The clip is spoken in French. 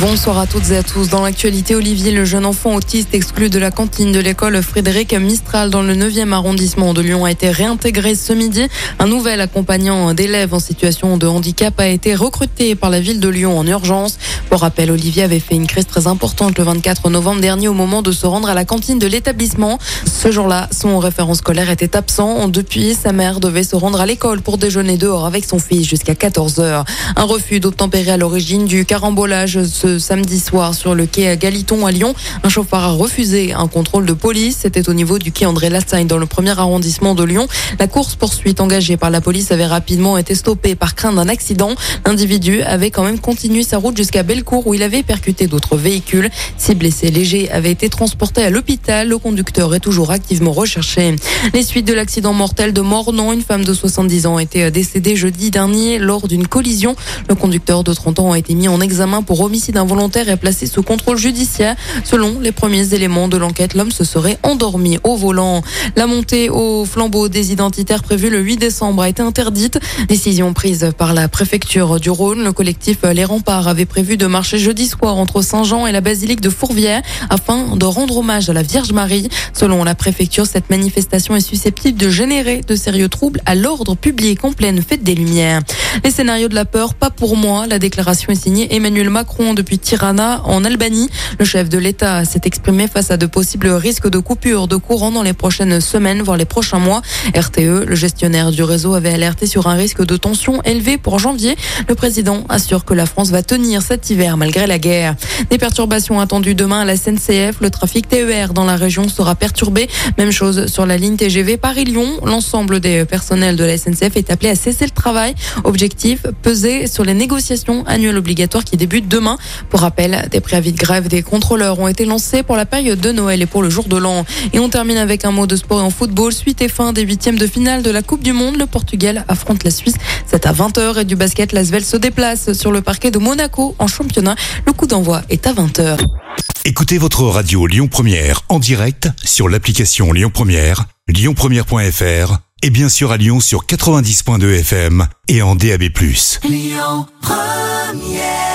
Bonsoir à toutes et à tous. Dans l'actualité, Olivier, le jeune enfant autiste exclu de la cantine de l'école Frédéric Mistral dans le 9e arrondissement de Lyon a été réintégré ce midi. Un nouvel accompagnant d'élèves en situation de handicap a été recruté par la ville de Lyon en urgence. Pour rappel, Olivier avait fait une crise très importante le 24 novembre dernier au moment de se rendre à la cantine de l'établissement. Ce jour-là, son référent scolaire était absent. Depuis, sa mère devait se rendre à l'école pour déjeuner dehors avec son fils jusqu'à 14 heures. Un refus d'obtempérer à l'origine du carambolage ce samedi soir sur le quai Galiton à Lyon. Un chauffeur a refusé un contrôle de police. C'était au niveau du quai André Lassagne dans le premier arrondissement de Lyon. La course poursuite engagée par la police avait rapidement été stoppée par crainte d'un accident. L'individu avait quand même continué sa route jusqu'à Bellecour où il avait percuté d'autres véhicules. Six blessés légers avaient été transportés à l'hôpital. Le conducteur est toujours activement recherché. Les suites de l'accident mortel de Mornon, une femme de 70 ans été décédée jeudi dernier lors d'une collision. Le conducteur de 30 ans a été mis en examen pour homicide involontaire et placé sous contrôle judiciaire. Selon les premiers éléments de l'enquête, l'homme se serait endormi au volant. La montée au flambeau des identitaires prévue le 8 décembre a été interdite. Décision prise par la préfecture du Rhône. Le collectif Les Remparts avait prévu de marcher jeudi soir entre Saint-Jean et la basilique de Fourvière afin de rendre hommage à la Vierge Marie. Selon la préfecture, cette manifestation est susceptible de générer de sérieux troubles à l'ordre public en pleine fête des Lumières. Les scénarios de la peur, pas pour moi. La déclaration est signée Emmanuel Macron depuis Tirana en Albanie. Le chef de l'État s'est exprimé face à de possibles risques de coupure de courant dans les prochaines semaines, voire les prochains mois. RTE, le gestionnaire du réseau, avait alerté sur un risque de tension élevé pour janvier. Le président assure que la France va tenir cet hiver malgré la guerre. Des perturbations attendues demain à la SNCF. Le trafic TER dans la région sera perturbé. Même chose sur la ligne TGV Paris-Lyon. L'ensemble des personnels de la SNCF est appelé à cesser le travail. Objectif, peser sur les négociations annuelles obligatoires qui débutent demain. Pour rappel, des préavis de grève des contrôleurs ont été lancés pour la période de Noël et pour le jour de l'an. Et on termine avec un mot de sport et en football. Suite et fin des huitièmes de finale de la Coupe du Monde. Le Portugal affronte la Suisse. C'est à 20h et du basket, l'Asvel se déplace sur le parquet de Monaco en championnat. Le coup d'envoi est à 20h. Écoutez votre radio Lyon Première en direct sur l'application Lyon Première, lyonpremière.fr et bien sûr à Lyon sur 90.2 FM et en DAB+. Lyon Première